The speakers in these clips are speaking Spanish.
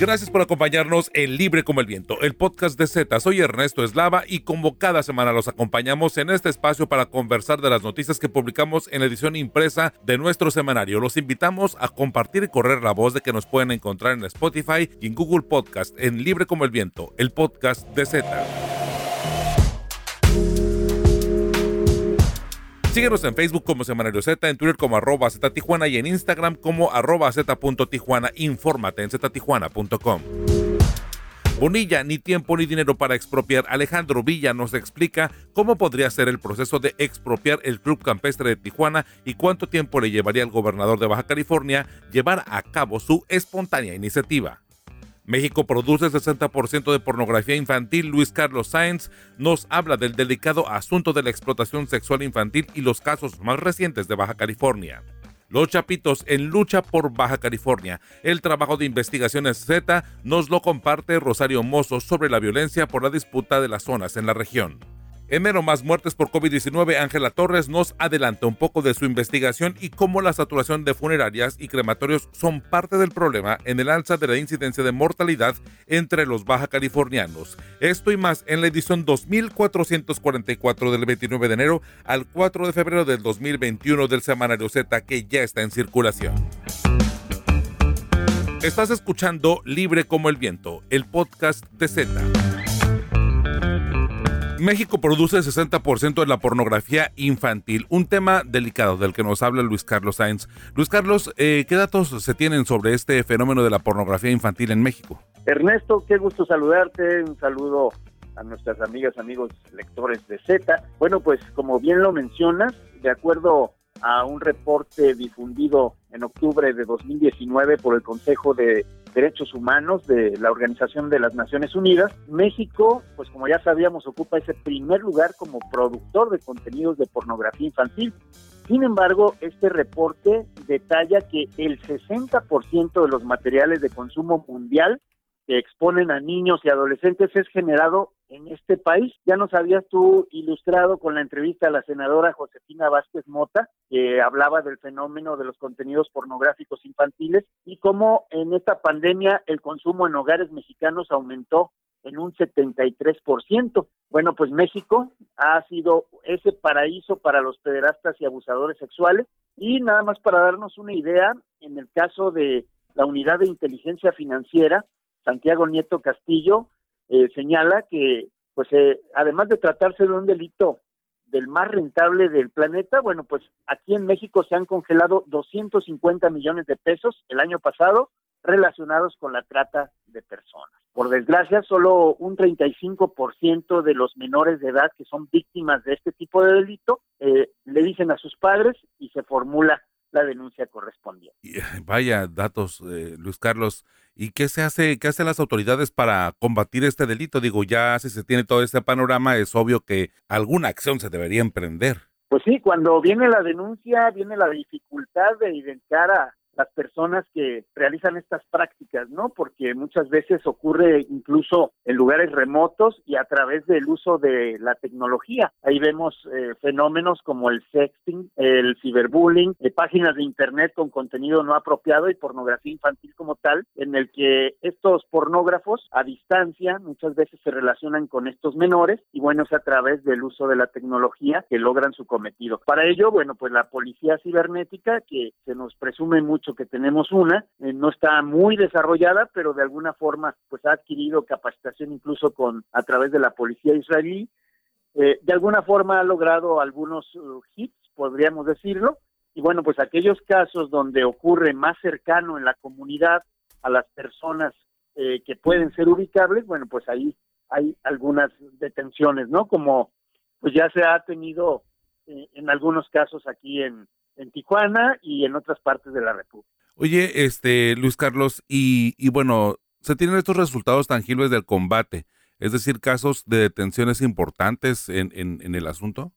Gracias por acompañarnos en Libre como el Viento, el podcast de Z. Soy Ernesto Eslava y como cada semana los acompañamos en este espacio para conversar de las noticias que publicamos en la edición impresa de nuestro semanario. Los invitamos a compartir y correr la voz de que nos pueden encontrar en Spotify y en Google Podcast en Libre como el Viento, el podcast de Z. Síguenos en Facebook como Semanario Z, en Twitter como arroba Z Tijuana y en Instagram como arroba Z.Tijuana. Infórmate en ztijuana.com. Bonilla, ni tiempo ni dinero para expropiar. Alejandro Villa nos explica cómo podría ser el proceso de expropiar el Club Campestre de Tijuana y cuánto tiempo le llevaría al gobernador de Baja California llevar a cabo su espontánea iniciativa. México produce 60% de pornografía infantil. Luis Carlos Sáenz nos habla del delicado asunto de la explotación sexual infantil y los casos más recientes de Baja California. Los Chapitos en lucha por Baja California. El trabajo de investigaciones Z nos lo comparte Rosario Mozo sobre la violencia por la disputa de las zonas en la región. En Mero Más Muertes por COVID-19, Ángela Torres nos adelanta un poco de su investigación y cómo la saturación de funerarias y crematorios son parte del problema en el alza de la incidencia de mortalidad entre los baja californianos. Esto y más en la edición 2444 del 29 de enero al 4 de febrero del 2021 del Semanario Z que ya está en circulación. Estás escuchando Libre como el Viento, el podcast de Z. México produce el 60% de la pornografía infantil, un tema delicado del que nos habla Luis Carlos Sainz. Luis Carlos, eh, ¿qué datos se tienen sobre este fenómeno de la pornografía infantil en México? Ernesto, qué gusto saludarte, un saludo a nuestras amigas, amigos lectores de Z. Bueno, pues como bien lo mencionas, de acuerdo a un reporte difundido en octubre de 2019 por el Consejo de Derechos Humanos de la Organización de las Naciones Unidas, México, pues como ya sabíamos, ocupa ese primer lugar como productor de contenidos de pornografía infantil. Sin embargo, este reporte detalla que el 60% de los materiales de consumo mundial que exponen a niños y adolescentes es generado en este país. Ya nos habías tú ilustrado con la entrevista a la senadora Josefina Vázquez Mota, que hablaba del fenómeno de los contenidos pornográficos infantiles y cómo en esta pandemia el consumo en hogares mexicanos aumentó en un 73%. Bueno, pues México ha sido ese paraíso para los pederastas y abusadores sexuales y nada más para darnos una idea, en el caso de la unidad de inteligencia financiera, Santiago Nieto Castillo, eh, señala que, pues, eh, además de tratarse de un delito del más rentable del planeta, bueno, pues aquí en México se han congelado 250 millones de pesos el año pasado relacionados con la trata de personas. Por desgracia, solo un 35% de los menores de edad que son víctimas de este tipo de delito eh, le dicen a sus padres y se formula la denuncia correspondiente. Vaya datos, Luis Carlos. ¿Y qué se hace, qué hacen las autoridades para combatir este delito? Digo, ya si se tiene todo este panorama, es obvio que alguna acción se debería emprender. Pues sí, cuando viene la denuncia, viene la dificultad de identificar a, las personas que realizan estas prácticas, ¿no? Porque muchas veces ocurre incluso en lugares remotos y a través del uso de la tecnología. Ahí vemos eh, fenómenos como el sexting, el ciberbullying, eh, páginas de internet con contenido no apropiado y pornografía infantil como tal, en el que estos pornógrafos a distancia muchas veces se relacionan con estos menores y bueno, es a través del uso de la tecnología que logran su cometido. Para ello, bueno, pues la policía cibernética que se nos presume mucho que tenemos una, eh, no está muy desarrollada, pero de alguna forma pues ha adquirido capacitación incluso con a través de la policía israelí. Eh, de alguna forma ha logrado algunos uh, hits, podríamos decirlo, y bueno, pues aquellos casos donde ocurre más cercano en la comunidad a las personas eh, que pueden ser ubicables, bueno, pues ahí hay algunas detenciones, ¿no? Como pues ya se ha tenido en algunos casos aquí en, en Tijuana y en otras partes de la República. Oye, este Luis Carlos, y, y bueno, se tienen estos resultados tangibles del combate, es decir, casos de detenciones importantes en, en, en el asunto.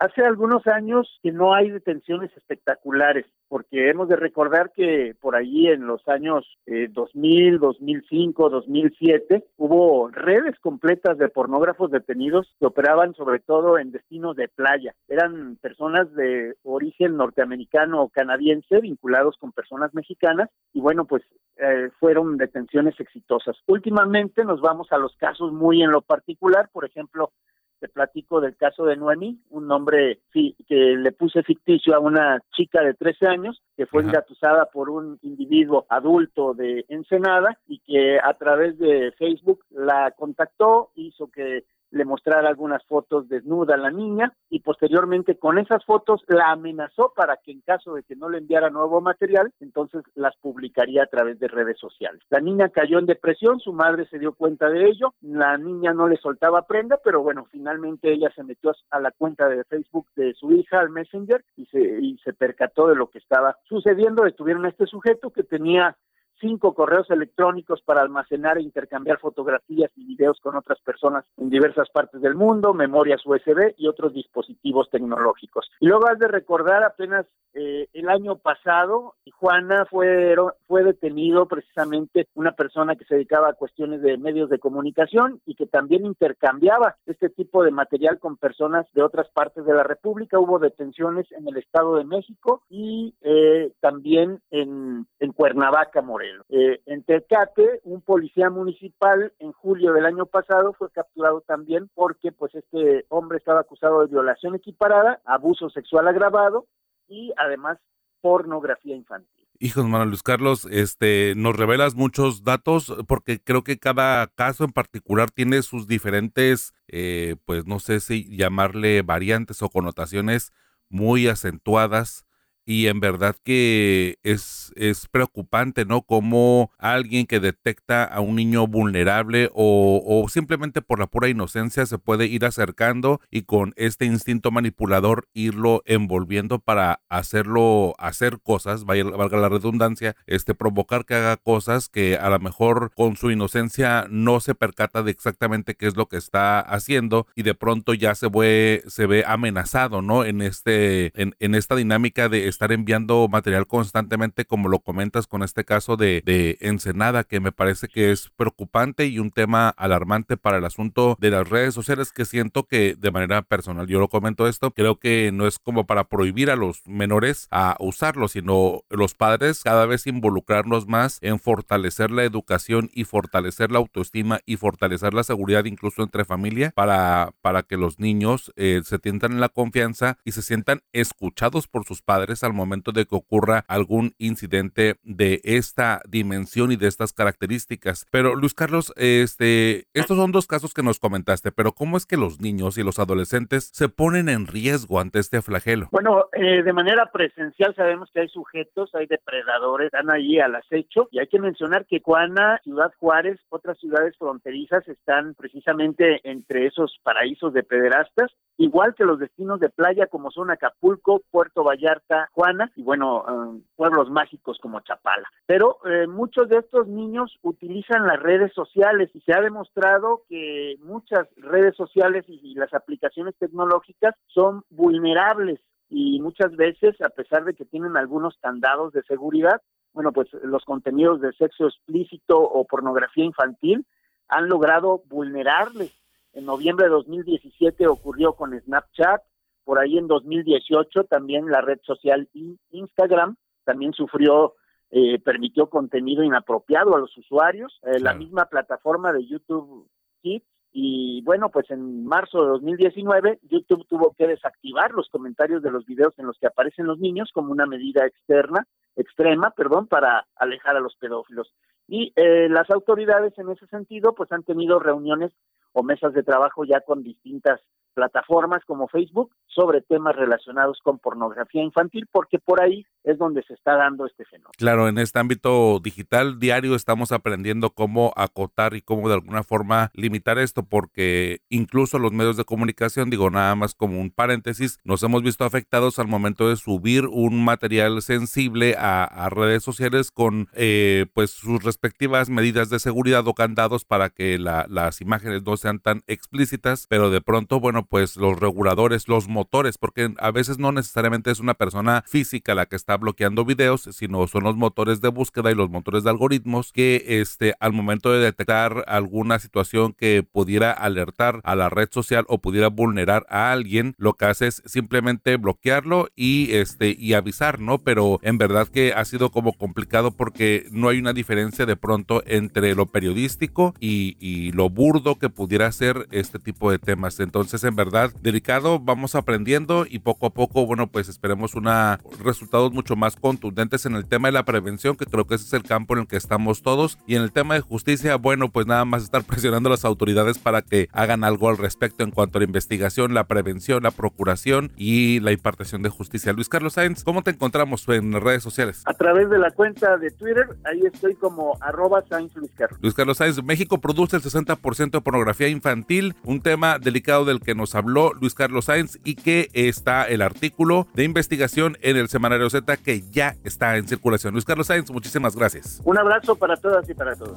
Hace algunos años que no hay detenciones espectaculares, porque hemos de recordar que por allí en los años 2000, 2005, 2007 hubo redes completas de pornógrafos detenidos que operaban sobre todo en destinos de playa. Eran personas de origen norteamericano o canadiense vinculados con personas mexicanas y bueno, pues eh, fueron detenciones exitosas. Últimamente nos vamos a los casos muy en lo particular, por ejemplo, te platico del caso de Noemi, un nombre que le puse ficticio a una chica de 13 años que fue engatusada por un individuo adulto de Ensenada y que a través de Facebook la contactó, hizo que le mostrara algunas fotos desnuda a la niña y posteriormente con esas fotos la amenazó para que en caso de que no le enviara nuevo material, entonces las publicaría a través de redes sociales. La niña cayó en depresión, su madre se dio cuenta de ello, la niña no le soltaba prenda, pero bueno, finalmente ella se metió a la cuenta de Facebook de su hija, al Messenger, y se, y se percató de lo que estaba sucediendo. Estuvieron a este sujeto que tenía cinco correos electrónicos para almacenar e intercambiar fotografías y videos con otras personas en diversas partes del mundo, memorias USB y otros dispositivos tecnológicos. Y luego has de recordar apenas eh, el año pasado, Juana fue, fue detenido precisamente una persona que se dedicaba a cuestiones de medios de comunicación y que también intercambiaba este tipo de material con personas de otras partes de la República. Hubo detenciones en el Estado de México y eh, también en, en Cuernavaca, Morelos. Eh, en Tecate, un policía municipal en julio del año pasado fue capturado también porque pues este hombre estaba acusado de violación equiparada, abuso sexual agravado y además pornografía infantil. Hijos, Manuel Luis Carlos, este, nos revelas muchos datos porque creo que cada caso en particular tiene sus diferentes, eh, pues no sé si llamarle variantes o connotaciones muy acentuadas y en verdad que es, es preocupante, ¿no? Como alguien que detecta a un niño vulnerable o, o, simplemente por la pura inocencia se puede ir acercando y con este instinto manipulador irlo envolviendo para hacerlo, hacer cosas, valga la redundancia, este, provocar que haga cosas que a lo mejor con su inocencia no se percata de exactamente qué es lo que está haciendo y de pronto ya se ve, se ve amenazado, ¿no? En este, en, en esta dinámica de estar enviando material constantemente, como lo comentas con este caso de, de Ensenada, que me parece que es preocupante y un tema alarmante para el asunto de las redes sociales, que siento que de manera personal, yo lo comento esto, creo que no es como para prohibir a los menores a usarlo, sino los padres cada vez involucrarnos más en fortalecer la educación y fortalecer la autoestima y fortalecer la seguridad incluso entre familia para, para que los niños eh, se sientan en la confianza y se sientan escuchados por sus padres al momento de que ocurra algún incidente de esta dimensión y de estas características. Pero Luis Carlos, este, estos son dos casos que nos comentaste, pero ¿cómo es que los niños y los adolescentes se ponen en riesgo ante este flagelo? Bueno, eh, de manera presencial sabemos que hay sujetos, hay depredadores, están ahí al acecho y hay que mencionar que Juana, Ciudad Juárez, otras ciudades fronterizas están precisamente entre esos paraísos de pederastas, igual que los destinos de playa como son Acapulco, Puerto Vallarta, Y bueno, eh, pueblos mágicos como Chapala. Pero eh, muchos de estos niños utilizan las redes sociales y se ha demostrado que muchas redes sociales y, las aplicaciones tecnológicas son vulnerables y muchas veces, a pesar de que tienen algunos candados de seguridad, bueno, pues los contenidos de sexo explícito o pornografía infantil han logrado vulnerarles. En noviembre de 2017 ocurrió con Snapchat, por ahí en 2018 también la red social Instagram también sufrió, eh, permitió contenido inapropiado a los usuarios. Eh, la misma plataforma de YouTube Kids y bueno, pues en marzo de 2019 YouTube tuvo que desactivar los comentarios de los videos en los que aparecen los niños como una medida externa, extrema, perdón, para alejar a los pedófilos. Y eh, las autoridades en ese sentido pues han tenido reuniones o mesas de trabajo ya con distintas plataformas como Facebook sobre temas relacionados con pornografía infantil, porque por ahí es donde se está dando este fenómeno. Claro, en este ámbito digital diario estamos aprendiendo cómo acotar y cómo de alguna forma limitar esto, porque incluso los medios de comunicación, digo nada más como un paréntesis, nos hemos visto afectados al momento de subir un material sensible a, redes sociales con eh, pues sus respectivas medidas de seguridad o candados para que las imágenes no sean tan explícitas, pero de pronto, bueno, pues los reguladores, los motores, porque a veces no necesariamente es una persona física la que está bloqueando videos, sino son los motores de búsqueda y los motores de algoritmos que este al momento de detectar alguna situación que pudiera alertar a la red social o pudiera vulnerar a alguien, lo que hace es simplemente bloquearlo y este y avisar, ¿no? Pero en verdad que ha sido como complicado porque no hay una diferencia de pronto entre lo periodístico y, y lo burdo que pudiera ser este tipo de temas. Entonces, en verdad, delicado, vamos aprendiendo y poco a poco, bueno, pues esperemos una resultados mucho más contundentes en el tema de la prevención, que creo que ese es el campo en el que estamos todos. Y en el tema de justicia, bueno, pues nada más estar presionando a las autoridades para que hagan algo al respecto en cuanto a la investigación, la prevención, la procuración y la impartición de justicia. Luis Carlos Sáenz, ¿cómo te encontramos en redes sociales? A través de la cuenta de Twitter, ahí estoy como arroba Sáenz Luis Carlos. Luis Carlos Sáenz, México produce el 60% de pornografía infantil, un tema delicado del que nos habló Luis Carlos Sáenz y que está el artículo de investigación en el semanario Z que ya está en circulación. Luis Carlos Sáenz, muchísimas gracias. Un abrazo para todas y para todos.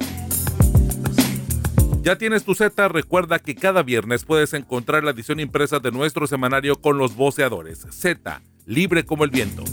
Ya tienes tu Z, recuerda que cada viernes puedes encontrar la edición impresa de nuestro semanario con los voceadores. Z, libre como el viento.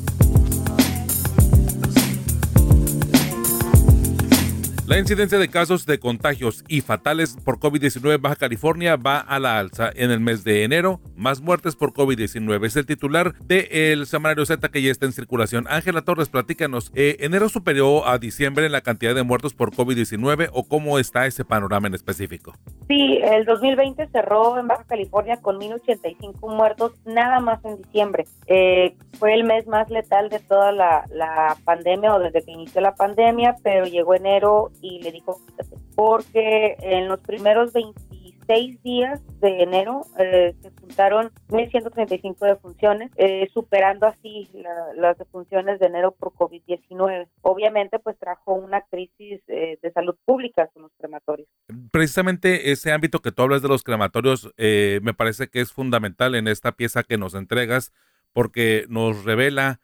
La incidencia de casos de contagios y fatales por COVID-19 en Baja California va a la alza en el mes de enero. Más muertes por COVID-19 es el titular del el semanario Z que ya está en circulación. Ángela Torres, platícanos. Eh, ¿Enero superó a diciembre en la cantidad de muertos por COVID-19 o cómo está ese panorama en específico? Sí, el 2020 cerró en Baja California con 1.085 muertos nada más en diciembre. Eh, fue el mes más letal de toda la, la pandemia o desde que inició la pandemia, pero llegó enero y le dijo, porque en los primeros 26 días de enero eh, se juntaron 1.135 defunciones, eh, superando así las defunciones de enero por COVID-19. Obviamente, pues trajo una crisis eh, de salud pública con los crematorios. Precisamente ese ámbito que tú hablas de los crematorios me parece que es fundamental en esta pieza que nos entregas porque nos revela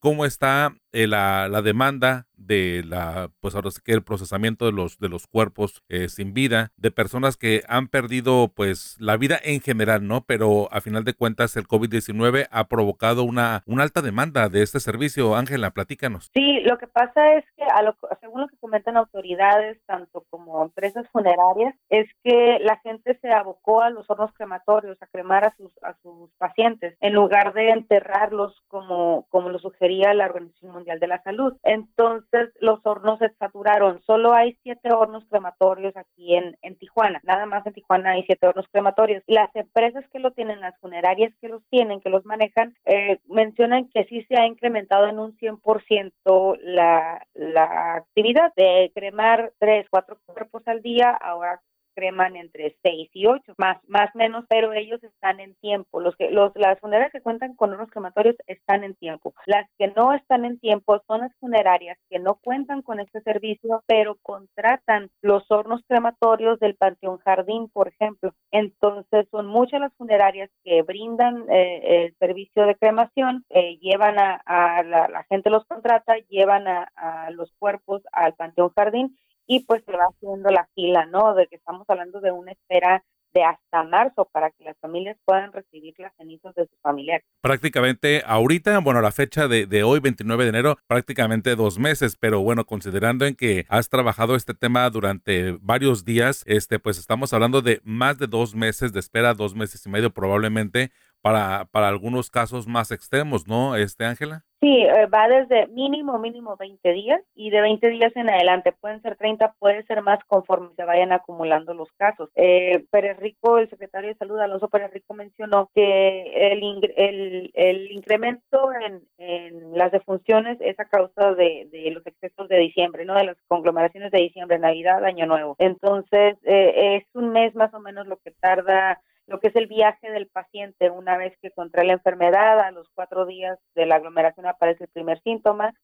cómo está la, la, demanda de la, pues ahora sí que el procesamiento de los, de los cuerpos eh, sin vida, de personas que han perdido pues la vida en general, ¿no? Pero a final de cuentas el COVID-19 ha provocado una, una alta demanda de este servicio. Ángela, platícanos. Sí, lo que pasa es que a lo, según lo que comentan autoridades, tanto como empresas funerarias, es que la gente se abocó a los hornos crematorios, a cremar a sus, a sus pacientes, en lugar de enterrarlos como, como lo sugería la Organización Mundial de la Salud. Entonces, los hornos se saturaron. Solo hay siete hornos crematorios aquí en, en Tijuana. Nada más en Tijuana hay siete hornos crematorios. Las empresas que lo tienen, las funerarias que los tienen, que los manejan, eh, mencionan que sí se ha incrementado en un 100% la, la actividad de cremar tres, cuatro cuerpos al día. Ahora creman entre 6 y 8, más más menos, pero ellos están en tiempo. Los que los las funerarias que cuentan con unos crematorios están en tiempo. Las que no están en tiempo son las funerarias que no cuentan con este servicio, pero contratan los hornos crematorios del Panteón Jardín, por ejemplo. Entonces, son muchas las funerarias que brindan eh, el servicio de cremación, eh, llevan a, la, gente los contrata, llevan a los cuerpos al Panteón Jardín y pues se va haciendo la fila, ¿no? De que estamos hablando de una espera de hasta marzo para que las familias puedan recibir las cenizas de sus familiares. Prácticamente ahorita, bueno, la fecha de, de, hoy, 29 de enero, prácticamente dos meses, pero bueno, considerando en que has trabajado este tema durante varios días, este, pues estamos hablando de más de dos meses de espera, dos meses y medio probablemente para, para algunos casos más extremos, ¿no, este Ángela? Sí, eh, va desde mínimo, mínimo 20 días y de 20 días en adelante pueden ser 30, puede ser más conforme se vayan acumulando los casos. Eh, Pérez Rico, el secretario de Salud, Alonso Pérez Rico, mencionó que el, el, el incremento en, en, las defunciones es a causa de, de, los excesos de diciembre, ¿no? De las conglomeraciones de diciembre, Navidad, Año Nuevo. Entonces, eh, es un mes más o menos lo que tarda lo que es el viaje del paciente una vez que contrae la enfermedad, a los cuatro días de la aglomeración aparece el primer síntoma,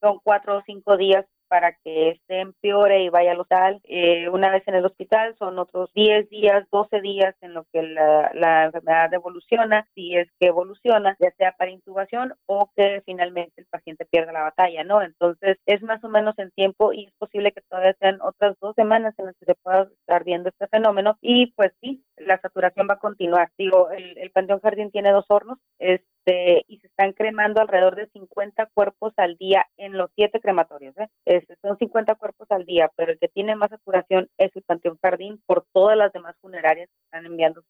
son cuatro o cinco días para que este empeore y vaya al hospital. Eh, una vez en el hospital son otros 10 días, 12 días en lo que la, la, enfermedad evoluciona, si es que evoluciona, ya sea para intubación o que finalmente el paciente pierda la batalla, ¿no? Entonces es más o menos en tiempo y es posible que todavía sean otras dos semanas en las que se pueda estar viendo este fenómeno y pues sí, la saturación va a continuar. Digo, el, el Panteón Jardín tiene dos hornos este, y se están cremando alrededor de 50 cuerpos al día en los siete crematorios. ¿eh? Este, son 50 cuerpos al día, pero el que tiene más saturación es el Panteón Jardín por todas las demás funerarias que están enviando.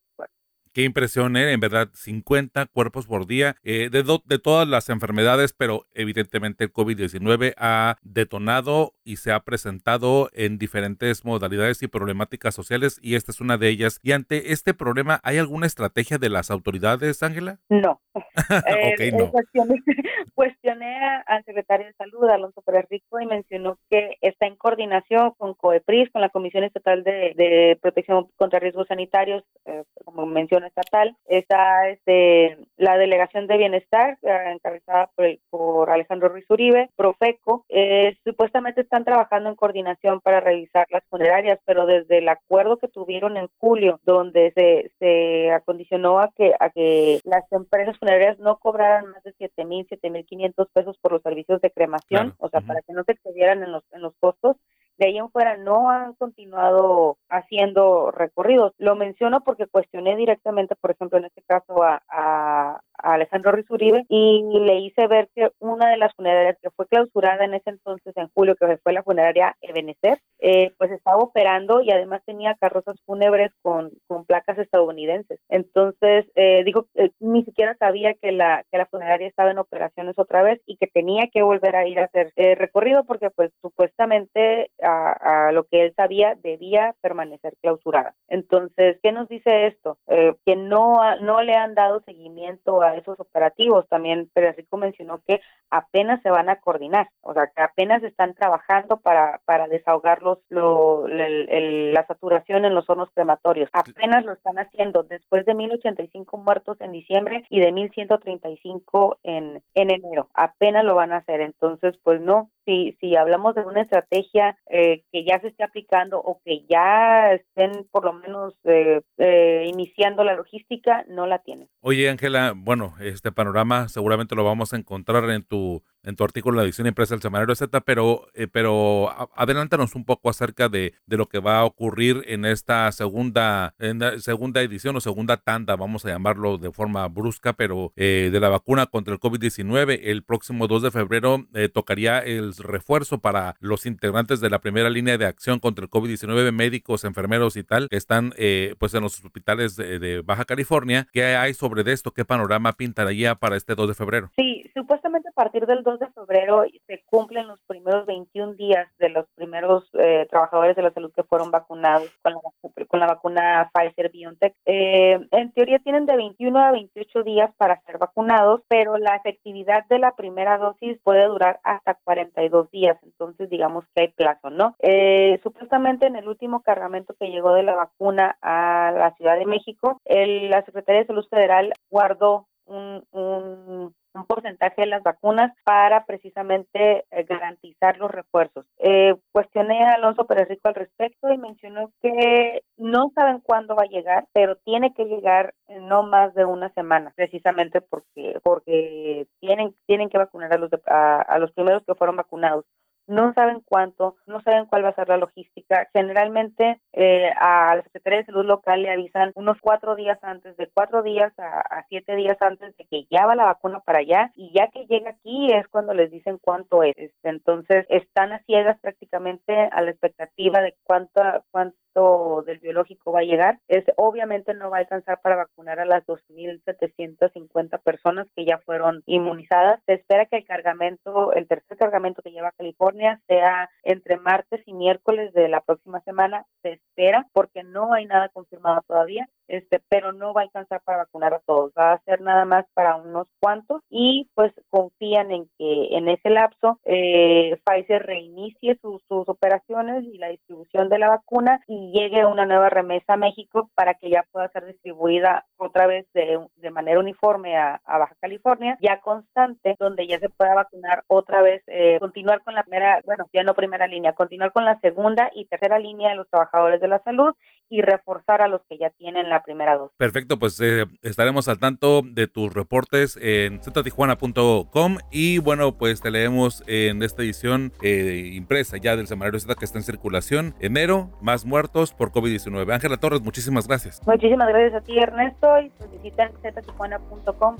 Qué impresión, ¿eh? en verdad, 50 cuerpos por día eh, de, de todas las enfermedades, pero evidentemente el COVID-19 ha detonado y se ha presentado en diferentes modalidades y problemáticas sociales y esta es una de ellas. Y ante este problema, ¿hay alguna estrategia de las autoridades, Ángela? No. okay, no. Cuestioné, al secretario de Salud, Alonso Pérez Rico, y mencionó que está en coordinación con COEPRIS, con la Comisión Estatal de, de Protección contra Riesgos Sanitarios, eh, como mencionó estatal, está este, la Delegación de Bienestar, eh, encabezada por, por, Alejandro Ruiz Uribe, Profeco, eh, supuestamente están trabajando en coordinación para revisar las funerarias, pero desde el acuerdo que tuvieron en julio, donde se, se acondicionó a que, a que las empresas funerarias no cobraran más de 7 mil, 7 mil 500 pesos por los servicios de cremación, o sea, para que no se excedieran en los, en los costos, de ahí en fuera no han continuado haciendo recorridos. Lo menciono porque cuestioné directamente, por ejemplo, en este caso a, a, Alejandro Rizuribe y le hice ver que una de las funerarias que fue clausurada en ese entonces, en julio, que fue la funeraria Ebenezer, eh, pues estaba operando y además tenía carrozas fúnebres con, con placas estadounidenses. Entonces, eh, digo, eh, ni siquiera sabía que la, que la funeraria estaba en operaciones otra vez y que tenía que volver a ir a hacer recorrido porque pues supuestamente a, lo que él sabía debía permanecer clausurada. Entonces, ¿qué nos dice esto? que no, no le han dado seguimiento a esos operativos. También Rico mencionó que apenas se van a coordinar, o sea, que apenas están trabajando para, para desahogar los, la saturación en los hornos crematorios. Apenas lo están haciendo después de 1.085 muertos en diciembre y de 1.135 en, en enero. Apenas lo van a hacer. Entonces, pues no, si, si hablamos de una estrategia eh, que ya se esté aplicando o que ya estén por lo menos eh, eh, iniciando la logística, no la tienen. Oye, Ángela, bueno, este panorama seguramente lo vamos a encontrar en tu en tu artículo en la edición impresa del Semanario Z, pero, eh, pero adelántanos un poco acerca de, de, lo que va a ocurrir en esta segunda, segunda edición o segunda tanda, vamos a llamarlo de forma brusca, pero eh, de la vacuna contra el COVID-19. El próximo 2 de febrero eh, tocaría el refuerzo para los integrantes de la primera línea de acción contra el COVID-19, médicos, enfermeros y tal, que están pues en los hospitales de, de, Baja California. ¿Qué hay sobre esto? ¿Qué panorama pintaría para este 2 de febrero? Sí, supuestamente a partir del 2 de febrero se cumplen los primeros 21 días de los primeros eh, trabajadores de la salud que fueron vacunados con la, con la vacuna Pfizer BioNTech. Eh, en teoría tienen de 21 a 28 días para ser vacunados, pero la efectividad de la primera dosis puede durar hasta 42 días, entonces digamos que hay plazo, ¿no? Eh, supuestamente en el último cargamento que llegó de la vacuna a la Ciudad de México, el, la Secretaría de Salud Federal guardó un, un, un porcentaje de las vacunas para precisamente eh, garantizar los refuerzos. Eh, cuestioné a Alonso Pérez Rico al respecto y mencionó que no saben cuándo va a llegar, pero tiene que llegar no más de una semana, precisamente porque porque tienen tienen que vacunar a los a los primeros que fueron vacunados no saben cuánto, no saben cuál va a ser la logística. Generalmente eh, a la Secretaría de Salud local le avisan unos cuatro días antes, de cuatro días a, siete días antes de que ya va la vacuna para allá y ya que llega aquí es cuando les dicen cuánto es. Entonces están a ciegas prácticamente a la expectativa de cuánto, cuánto del biológico va a llegar. Es, obviamente no va a alcanzar para vacunar a las 2.750 personas que ya fueron inmunizadas. Se espera que el cargamento, el tercer cargamento que lleva a California, sea entre martes y miércoles de la próxima semana. Se espera porque no hay nada confirmado todavía, este, pero no va a alcanzar para vacunar a todos, va a ser nada más para unos cuantos y pues confían en que en ese lapso eh, Pfizer reinicie sus, operaciones y la distribución de la vacuna y llegue una nueva remesa a México para que ya pueda ser distribuida otra vez de, de manera uniforme a, Baja California, ya constante, donde ya se pueda vacunar otra vez, eh, continuar con la primera, bueno, ya no primera línea, continuar con la segunda y tercera línea de los trabajadores de la salud y reforzar a los que ya tienen la primera dosis. Perfecto, pues eh, estaremos al tanto de tus reportes en ztijuana.com y bueno, pues te leemos en esta edición eh, impresa ya del semanario Z que está en circulación. Enero, más muertos por COVID-19. Ángela Torres, muchísimas gracias. Muchísimas gracias a ti, Ernesto, y pues visiten ztijuana.com.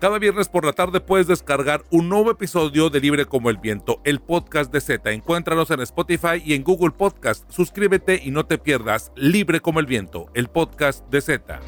Cada viernes por la tarde puedes descargar un nuevo episodio de Libre como el Viento, el podcast de Z. Encuéntranos en Spotify y en Google Podcast. Suscríbete y no te pierdas Libre como el Viento, el podcast de Z.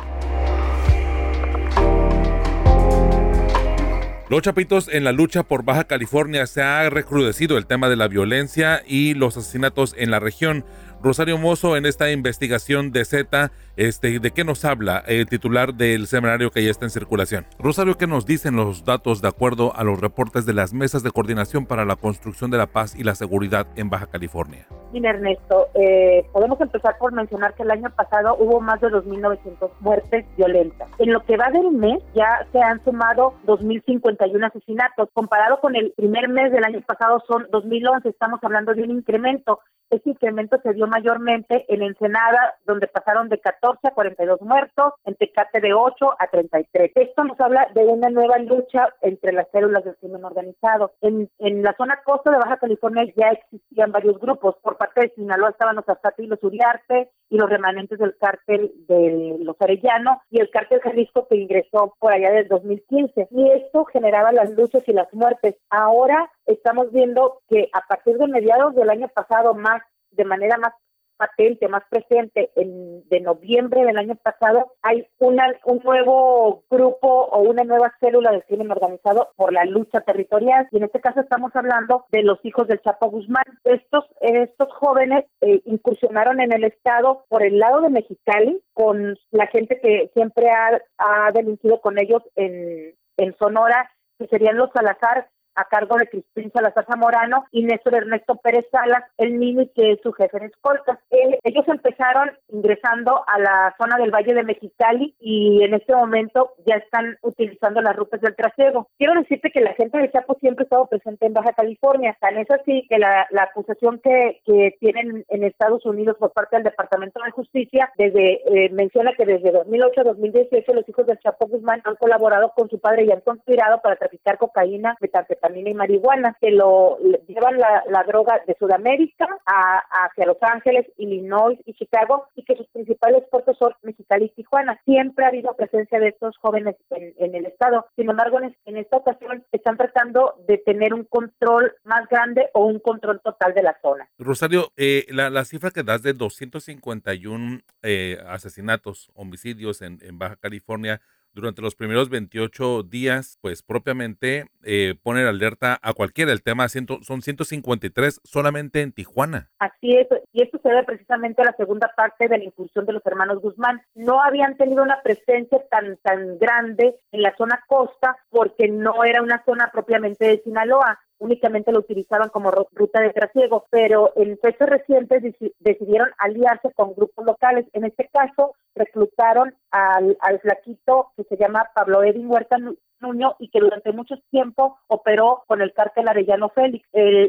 Los chapitos en la lucha por Baja California se ha recrudecido el tema de la violencia y los asesinatos en la región. Rosario Mozo en esta investigación de Z, este, ¿de qué nos habla el titular del semanario que ya está en circulación? Rosario, ¿qué nos dicen los datos de acuerdo a los reportes de las mesas de coordinación para la construcción de la paz y la seguridad en Baja California? Sí, Ernesto, eh, podemos empezar por mencionar que el año pasado hubo más de 2.900 muertes violentas. En lo que va del mes ya se han sumado 2.051 asesinatos. Comparado con el primer mes del año pasado son 2.011, estamos hablando de un incremento. Ese incremento se dio mayormente en Ensenada, donde pasaron de 14 a 42 muertos, en Tecate de 8 a 33. Esto nos habla de una nueva lucha entre las células del crimen organizado. En, en la zona costa de Baja California ya existían varios grupos. Por parte de Sinaloa estaban los Azate y los Uriarte y los remanentes del cártel de los Arellano y el cártel Jalisco que ingresó por allá del 2015. Y esto generaba las luchas y las muertes. Ahora estamos viendo que a partir de mediados del año pasado, más de manera más patente, más presente, en, de noviembre del año pasado, hay una, un nuevo grupo o una nueva célula del crimen organizado por la lucha territorial. Y en este caso estamos hablando de los hijos del Chapo Guzmán. Estos, estos jóvenes eh, incursionaron en el Estado por el lado de Mexicali, con la gente que siempre ha, ha delinquido con ellos en, en Sonora, que serían los Salazar, a cargo de Crispín Salazar Zamorano y Néstor Ernesto Pérez Salas, el Mini, que es su jefe de escolta. Eh, ellos empezaron ingresando a la zona del Valle de Mexicali y en este momento ya están utilizando las rutas del trasego. Quiero decirte que la gente de Chapo siempre ha estado presente en Baja California, tan es así que la, acusación que, que tienen en Estados Unidos por parte del Departamento de Justicia desde eh, menciona que desde 2008 a 2018 los hijos del Chapo Guzmán han colaborado con su padre y han conspirado para traficar cocaína, metanfetamina y marihuana, que lo llevan la, droga de Sudamérica hacia Los Ángeles, Illinois y Chicago, y que sus principales puertos son Mexicali y Tijuana. Siempre ha habido presencia de estos jóvenes en, el estado. Sin embargo, en, esta ocasión están tratando de tener un control más grande o un control total de la zona. Rosario, eh, la, cifra que das de 251 eh, asesinatos, homicidios en, en Baja California, durante los primeros 28 días, pues propiamente eh, poner alerta a cualquiera. El tema son 153 solamente en Tijuana. Así es, y esto se debe precisamente a la segunda parte de la incursión de los hermanos Guzmán. No habían tenido una presencia tan, tan grande en la zona costa porque no era una zona propiamente de Sinaloa únicamente lo utilizaban como ruta de trasiego, pero en fechas recientes decidieron aliarse con grupos locales. En este caso, reclutaron al, al flaquito que se llama Pablo Edwin Huerta Nuño y que durante mucho tiempo operó con el cártel Arellano Félix.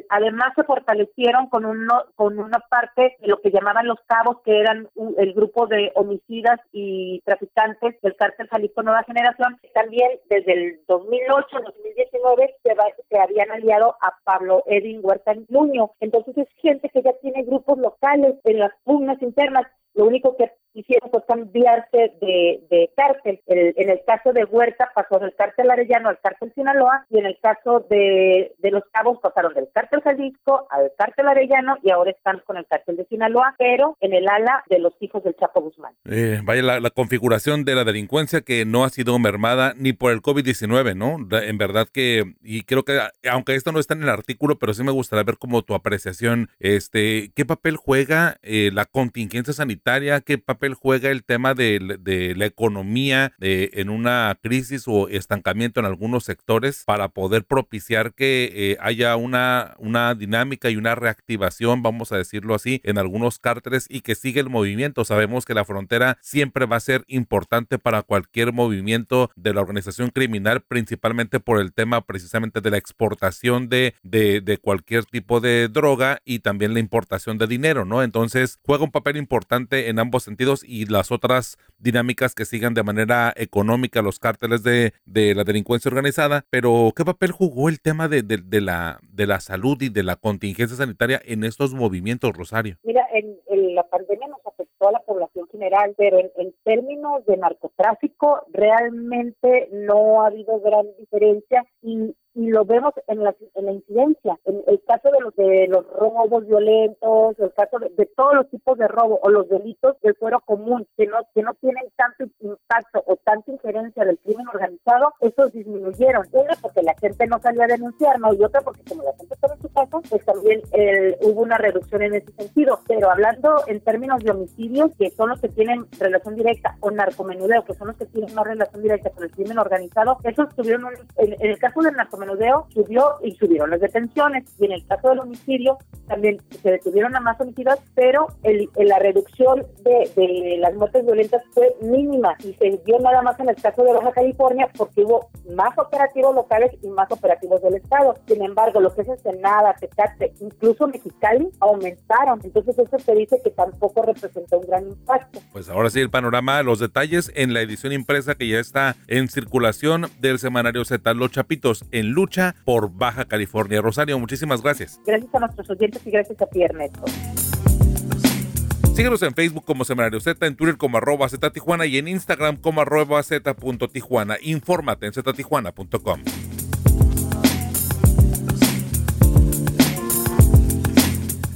además se fortalecieron con uno con una parte de lo que llamaban los cabos, que eran el grupo de homicidas y traficantes del cártel Jalisco Nueva Generación. También desde el 2008-2019 se, se habían aliado a Pablo Edwin Huerta Nuño. Entonces es gente que ya tiene grupos locales en las pugnas internas lo único que hicieron fue cambiarse de, de cárcel. en el caso de Huerta pasó del cárcel Arellano al cárcel Sinaloa y en el caso de, de Los Cabos pasaron del cárcel Jalisco al cárcel Arellano y ahora están con el cárcel de Sinaloa, pero en el ala de los hijos del Chapo Guzmán. Eh, vaya la, la, configuración de la delincuencia que no ha sido mermada ni por el COVID-19, ¿no? En verdad que, y creo que, aunque esto no está en el artículo, pero sí me gustaría ver como tu apreciación, este, ¿qué papel juega eh, la contingencia sanitaria? ¿Qué papel juega el tema de, la economía de, en una crisis o estancamiento en algunos sectores para poder propiciar que eh, haya una, una dinámica y una reactivación, vamos a decirlo así, en algunos cárteles y que siga el movimiento. Sabemos que la frontera siempre va a ser importante para cualquier movimiento de la organización criminal, principalmente por el tema precisamente de la exportación de, de, de cualquier tipo de droga y también la importación de dinero, ¿no? Entonces juega un papel importante en ambos sentidos y las otras dinámicas que sigan de manera económica los cárteles de, de la delincuencia organizada, pero ¿qué papel jugó el tema de, de, la, de la salud y de la contingencia sanitaria en estos movimientos, Rosario? Mira, en, la pandemia nos afectó a la población general, pero en, en términos de narcotráfico realmente no ha habido gran diferencia y y lo vemos en la, en la incidencia. En el caso de los de los robos violentos, el caso de, todos los tipos de robo o los delitos del fuero común que no que no tienen tanto impacto o tanta injerencia del crimen organizado, esos disminuyeron. Una porque la gente no salió a denunciar, ¿no? Y otra porque como la gente estaba en su casa, pues también eh, hubo una reducción en ese sentido. Pero hablando en términos de homicidios, que son los que tienen relación directa, o narcomenudeo, que son los que tienen una relación directa con el crimen organizado, esos tuvieron un, en, el caso del narcomenudeo menudeo subió y subieron las detenciones. Y en el caso del homicidio también se detuvieron a más homicidios, pero el, la reducción de, de, las muertes violentas fue mínima y se dio nada más en el caso de Baja California porque hubo más operativos locales y más operativos del Estado. Sin embargo, lo que es Ensenada, Tecate, incluso Mexicali aumentaron. Entonces eso te dice que tampoco representó un gran impacto. Pues ahora sí el panorama, los detalles en la edición impresa que ya está en circulación del semanario Z Los Chapitos en lucha por Baja California. Rosario, muchísimas gracias. Gracias a nuestros oyentes y gracias a ti, Ernesto. Síguenos en Facebook como Semanario Z, en Twitter como arroba Z Tijuana y en Instagram como arroba Z Tijuana. Infórmate en ztijuana.com.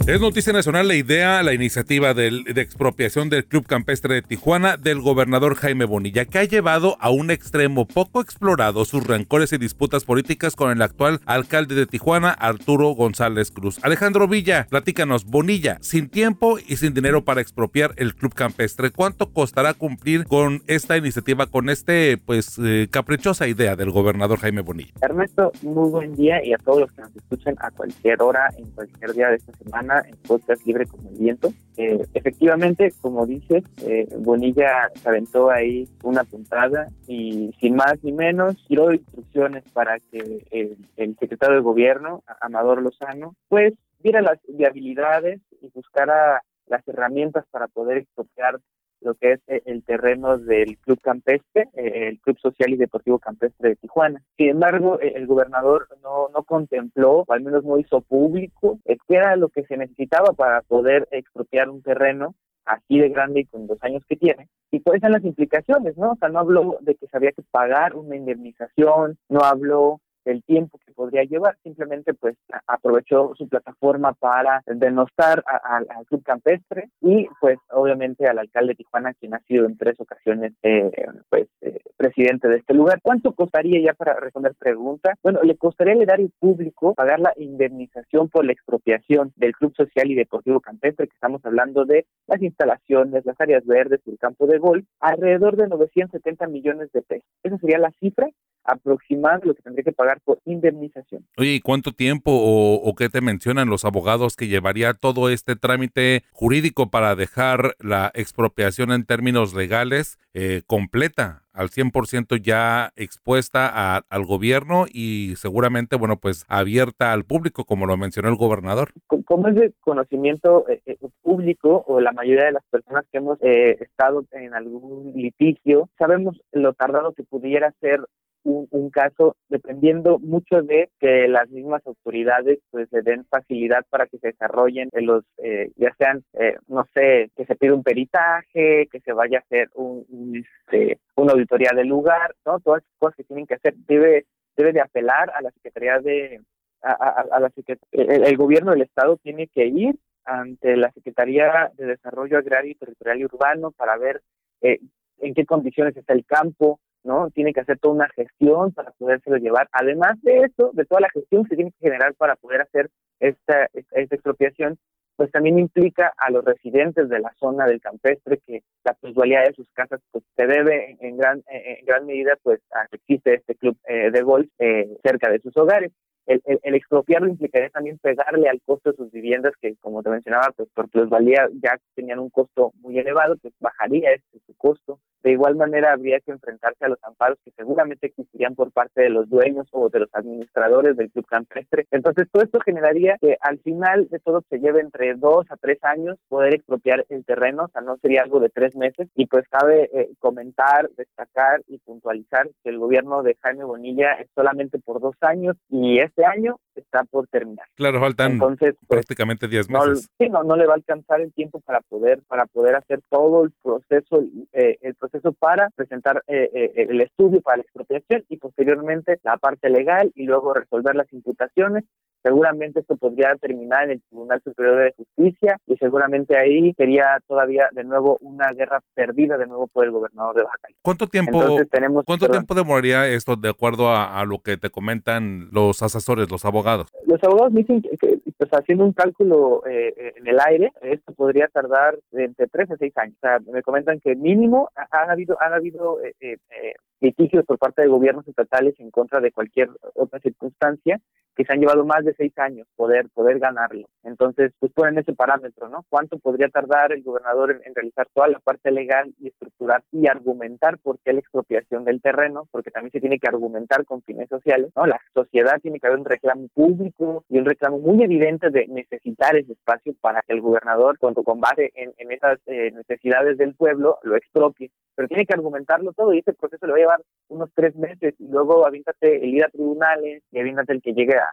Es noticia nacional la idea, la iniciativa de expropiación del Club Campestre de Tijuana del gobernador Jaime Bonilla, que ha llevado a un extremo poco explorado sus rencores y disputas políticas con el actual alcalde de Tijuana, Arturo González Cruz. Alejandro Villa, platícanos, Bonilla, sin tiempo y sin dinero para expropiar el Club Campestre, ¿cuánto costará cumplir con esta iniciativa, con este, pues, eh, caprichosa idea del gobernador Jaime Bonilla? Ernesto, muy buen día y a todos los que nos escuchan a cualquier hora, en cualquier día de esta semana en podcast Libre como el Viento. Eh, efectivamente, como dices, eh, Bonilla se aventó ahí una puntada y sin más ni menos dio instrucciones para que el, secretario de gobierno, Amador Lozano, pues viera las viabilidades y buscara las herramientas para poder expropiar lo que es eh, el terreno del Club Campestre, eh, el Club Social y Deportivo Campestre de Tijuana. Sin embargo, eh, el gobernador no, no contempló, o al menos no hizo público, qué era lo que se necesitaba para poder expropiar un terreno así de grande y con los años que tiene, y cuáles son las implicaciones, ¿no? O sea, no habló de que se había que pagar una indemnización, no habló el tiempo que podría llevar, simplemente pues aprovechó su plataforma para denostar al club campestre y pues obviamente al alcalde de Tijuana quien ha sido en tres ocasiones eh, pues eh, presidente de este lugar. ¿Cuánto costaría ya para responder pregunta? Bueno, le costaría al erario público pagar la indemnización por la expropiación del Club Social y Deportivo Campestre, que estamos hablando de las instalaciones, las áreas verdes el campo de golf, alrededor de 970 millones de pesos. Esa sería la cifra aproximada de lo que tendría que pagar por indemnización. Oye, ¿y cuánto tiempo o, qué te mencionan los abogados que llevaría todo este trámite jurídico para dejar la expropiación en términos legales eh, completa? al 100% ya expuesta al gobierno y seguramente, bueno, pues abierta al público, como lo mencionó el gobernador. Como es de conocimiento eh, eh, público o la mayoría de las personas que hemos estado en algún litigio, sabemos lo tardado que pudiera ser un, un, caso dependiendo mucho de que las mismas autoridades pues le den facilidad para que se desarrollen los, eh, ya sean, eh, no sé, que se pida un peritaje, que se vaya a hacer un, este, una auditoría del lugar, ¿no? Todas las cosas que tienen que hacer, debe, debe de apelar a la Secretaría de, a, a, la el, el gobierno del Estado tiene que ir ante la Secretaría de Desarrollo Agrario, Territorial y Urbano para ver eh, en qué condiciones está el campo, ¿no? Tiene que hacer toda una gestión para podérselo llevar. Además de eso, de toda la gestión que se tiene que generar para poder hacer esta, esta expropiación, pues también implica a los residentes de la zona del campestre que la plusvalía de sus casas pues se debe en gran en gran medida pues a que existe este club eh, de golf eh, cerca de sus hogares el, el, expropiarlo implicaría también pegarle al costo de sus viviendas que, como te mencionaba, pues por plusvalía ya tenían un costo muy elevado, pues bajaría este su costo. De igual manera, habría que enfrentarse a los amparos que seguramente existirían por parte de los dueños o de los administradores del club campestre. Entonces, todo esto generaría que al final de todo se lleve entre dos a tres años poder expropiar el terreno, o sea, no sería algo de tres meses. Y pues cabe eh, comentar, destacar y puntualizar que el gobierno de Jaime Bonilla es solamente por dos años y es este año está por terminar. Claro, faltan Entonces, pues, prácticamente 10 meses. No, sí, no, no le va a alcanzar el tiempo para poder para poder hacer todo el proceso eh, el proceso para presentar eh, eh, el estudio para la expropiación y posteriormente la parte legal y luego resolver las imputaciones seguramente esto podría terminar en el Tribunal Superior de Justicia y seguramente ahí sería todavía de nuevo una guerra perdida de nuevo por el gobernador de Baja California. ¿Cuánto tiempo, tenemos, ¿cuánto tiempo demoraría esto de acuerdo a, lo que te comentan los asesores, los abogados? Los abogados dicen que, pues haciendo un cálculo eh, eh, en el aire, esto podría tardar entre tres a seis años. O sea, me comentan que mínimo han habido, han habido eh, eh litigios por parte de gobiernos estatales en contra de cualquier otra circunstancia que se han llevado más de seis años poder poder ganarlo. Entonces, pues ponen ese parámetro, ¿no? ¿Cuánto podría tardar el gobernador en, realizar toda la parte legal y estructurar y argumentar por qué la expropiación del terreno? Porque también se tiene que argumentar con fines sociales, ¿no? La sociedad tiene que haber un reclamo público y un reclamo muy evidente de necesitar ese espacio para que el gobernador, con, con base en, esas eh, necesidades del pueblo, lo expropie. Pero tiene que argumentarlo todo y ese proceso le va a llevar unos tres meses y luego avíntate el ir a tribunales y avíntate el que llegue a,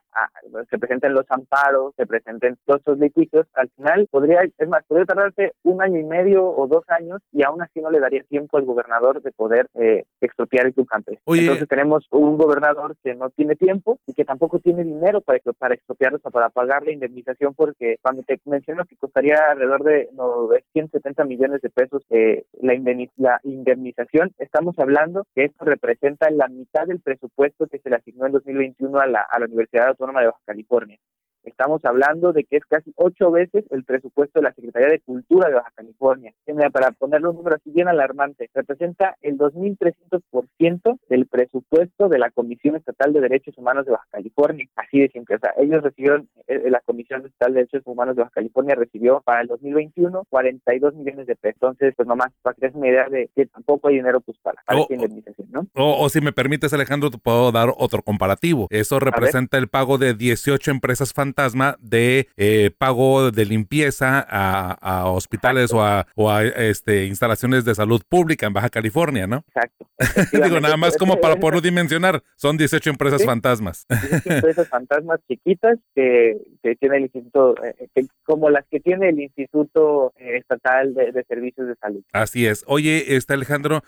se presenten los amparos, se presenten todos esos litigios, al final podría, es más, podría tardarse un año y medio o dos años y aún así no le daría tiempo al gobernador de poder eh, expropiar el campestre. Entonces tenemos un gobernador que no tiene tiempo y que tampoco tiene dinero para, para expropiarlos o para pagar la indemnización porque cuando te menciono que costaría alrededor de 970 millones de pesos eh, la, la indemnización, estamos hablando que esto representa la mitad del presupuesto que se le asignó en 2021 a la, a la Universidad Autónoma de Baja California. California. Estamos hablando de que es casi ocho veces el presupuesto de la Secretaría de Cultura de Baja California. Para ponerlo un número así bien alarmante, representa el 2.300% del presupuesto de la Comisión Estatal de Derechos Humanos de Baja California. Así de simple. O sea, ellos recibieron, eh, la Comisión Estatal de Derechos Humanos de Baja California recibió para el 2021 42 millones de pesos. Entonces, pues nomás para que des una idea de que tampoco hay dinero pues para, para esta indemnización, ¿no? O, si me permites, Alejandro, te puedo dar otro comparativo. Eso representa el pago de 18 empresas fantásticas fantasma de eh, pago de limpieza a, hospitales o a, o a, este, instalaciones de salud pública en Baja California, ¿no? Exacto. Digo, nada más como para poderlo dimensionar, son 18 empresas fantasmas. 18 empresas fantasmas chiquitas que, que tiene el instituto, eh, como las que tiene el Instituto eh, Estatal de, Servicios de Salud. Así es. Oye, este Alejandro,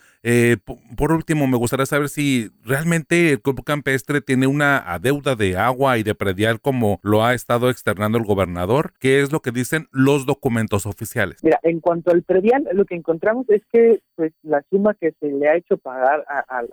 por último, me gustaría saber si realmente el Club Campestre tiene una deuda de agua y de predial como lo ha estado externando el gobernador. ¿Qué es lo que dicen los documentos oficiales? Mira, en cuanto al predial, lo que encontramos es que pues la suma que se le ha hecho pagar al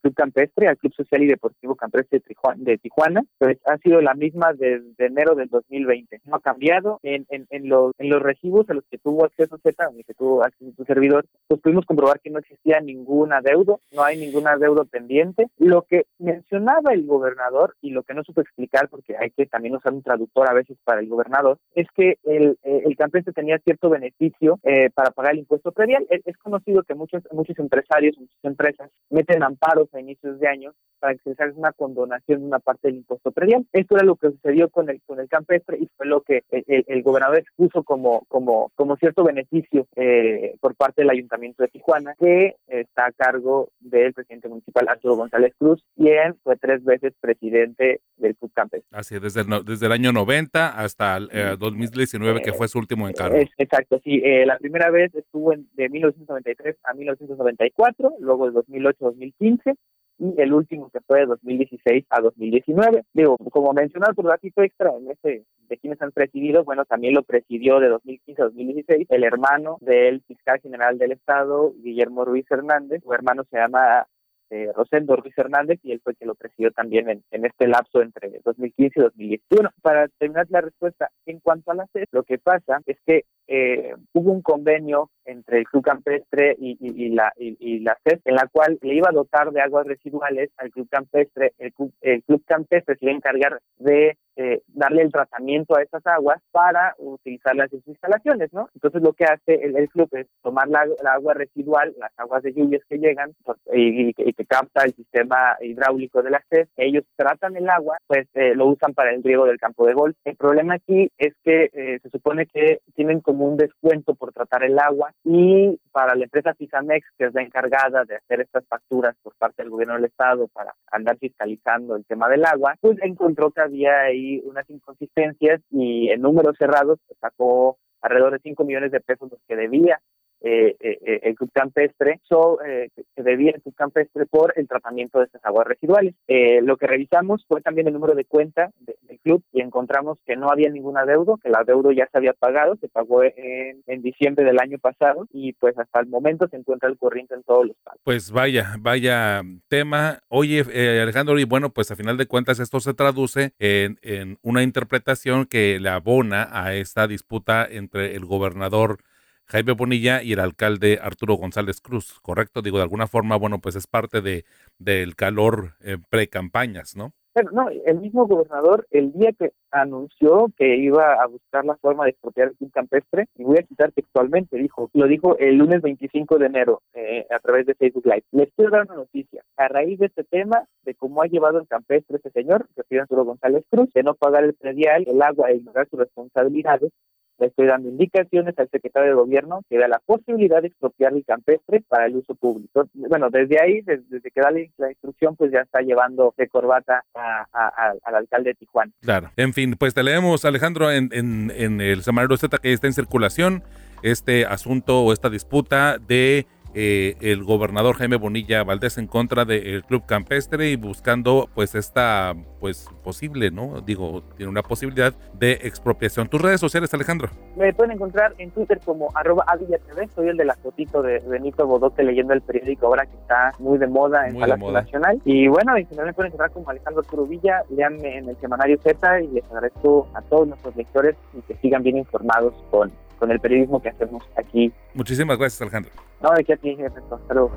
Club Campestre, al Club Social y Deportivo Campestre de Tijuana, pues ha sido la misma desde enero del 2020. No ha cambiado. En, en, los, en los recibos a los que tuvo acceso Z, que tuvo acceso tu servidor, pues pudimos comprobar que no existía ningún adeudo, no hay ningún adeudo pendiente. Lo que mencionaba el gobernador y lo que no supo explicar, porque hay que también usar un traductor a veces para el gobernador, es que el, eh, el campestre tenía cierto beneficio eh, para pagar el impuesto predial. Es, conocido que muchos, muchos empresarios, muchas empresas meten amparos a inicios de año para que se les haga una condonación de una parte del impuesto predial. Esto era lo que sucedió con el, con el campestre y fue lo que que el, gobernador expuso como, como, como cierto beneficio eh, por parte del Ayuntamiento de Tijuana, que está a cargo del presidente municipal Arturo González Cruz, quien fue tres veces presidente del Club Campes. Así, desde el, desde el año 90 hasta el 2019, que fue su último encargo. exacto, sí. la primera vez estuvo en, de 1993 a 1994, luego de 2008 a 2015 y el último que fue de 2016 a 2019. Digo, como mencionado por ratito extra en este de quienes han presidido, bueno, también lo presidió de 2015 a 2016 el hermano del fiscal general del Estado, Guillermo Ruiz Hernández. Su hermano se llama eh, Rosendo Ruiz Hernández y él fue que lo presidió también en, este lapso entre 2015 y 2016. para terminar la respuesta, en cuanto a la CES, lo que pasa es que eh, hubo un convenio entre el Club Campestre y, la, y, la CES, en la cual le iba a dotar de aguas residuales al Club Campestre. El Club, el club Campestre se iba a encargar de eh, darle el tratamiento a esas aguas para utilizarlas en sus instalaciones, ¿no? Entonces lo que hace el, club es tomar la, agua residual, las aguas de lluvias que llegan y, que capta el sistema hidráulico de la CES, ellos tratan el agua, pues eh, lo usan para el riego del campo de golf. El problema aquí es que eh, se supone que tienen como un descuento por tratar el agua y para la empresa Fisamex, que es la encargada de hacer estas facturas por parte del gobierno del estado para andar fiscalizando el tema del agua, pues encontró que había ahí unas inconsistencias y en números cerrados sacó alrededor de 5 millones de pesos los que debía eh, eh, eh, el club campestre, so, eh, se debía el club campestre por el tratamiento de estas aguas residuales. lo que revisamos fue también el número de cuenta del club y encontramos que no había ningún adeudo, que el adeudo ya se había pagado, se pagó en, diciembre del año pasado y pues hasta el momento se encuentra el corriente en todos los pagos. Pues vaya, vaya tema. Oye, Alejandro, y bueno, pues a final de cuentas esto se traduce en, en una interpretación que le abona a esta disputa entre el gobernador Jaime Bonilla y el alcalde Arturo González Cruz, ¿correcto? Digo, de alguna forma, bueno, pues es parte de del calor eh, pre-campañas, ¿no? Pero no, el mismo gobernador, el día que anunció que iba a buscar la forma de expropiar el campestre, y voy a citar textualmente, dijo, lo dijo el lunes 25 de enero eh, a través de Facebook Live. Les quiero dar una noticia. A raíz de este tema, de cómo ha llevado el campestre este señor, que Arturo González Cruz, de no pagar el predial, el agua e ignorar sus responsabilidades, le estoy dando indicaciones al secretario de gobierno que da la posibilidad de expropiar el campestre para el uso público. Bueno, desde ahí, desde, que da la, instrucción, pues ya está llevando de corbata al alcalde de Tijuana. Claro. En fin, pues te leemos, Alejandro, en, en, en el semanario Z que está en circulación este asunto o esta disputa de eh, el gobernador Jaime Bonilla Valdés en contra del club campestre y buscando pues esta pues posible, ¿no? Digo, tiene una posibilidad de expropiación. ¿Tus redes sociales, Alejandro? Me pueden encontrar en Twitter como arroba TV, soy el de la fotito de Benito Bodoque leyendo el periódico ahora que está muy de moda en Palacio Nacional. Y bueno, en general me pueden encontrar como Alejandro Curubilla, leanme en el semanario Z y les agradezco a todos nuestros lectores y que sigan bien informados con con el periodismo que hacemos aquí. Muchísimas gracias, Alejandro. No, de qué a ti, Hasta luego.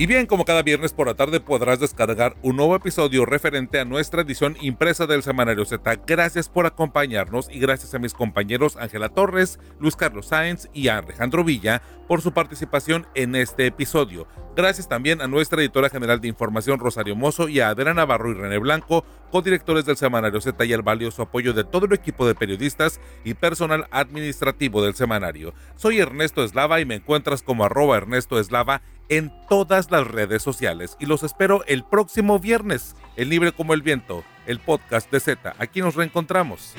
Y bien, como cada viernes por la tarde podrás descargar un nuevo episodio referente a nuestra edición impresa del Semanario Z. Gracias por acompañarnos y gracias a mis compañeros Ángela Torres, Luis Carlos Sáenz y Alejandro Villa por su participación en este episodio. Gracias también a nuestra editora general de información Rosario Mozo y a Adela Navarro y René Blanco, codirectores del Semanario Z y el valioso apoyo de todo el equipo de periodistas y personal administrativo del semanario. Soy Ernesto Eslava y me encuentras como arroba Ernesto Eslava en todas las redes sociales y los espero el próximo viernes El Libre como el Viento, el podcast de Z. Aquí nos reencontramos.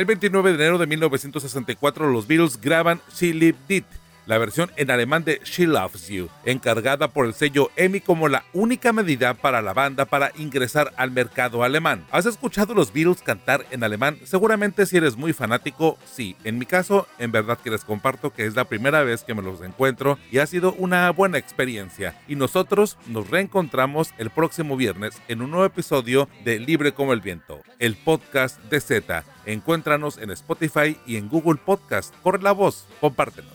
El 29 de enero de 1964 los Beatles graban She Lived It, la versión en alemán de She Loves You, encargada por el sello EMI como la única medida para la banda para ingresar al mercado alemán. ¿Has escuchado los Beatles cantar en alemán? Seguramente si eres muy fanático, sí. En mi caso, en verdad que les comparto que es la primera vez que me los encuentro y ha sido una buena experiencia. Y nosotros nos reencontramos el próximo viernes en un nuevo episodio de Libre como el Viento, el podcast de Z. Encuéntranos en Spotify y en Google Podcast. Corre la voz, compártenos.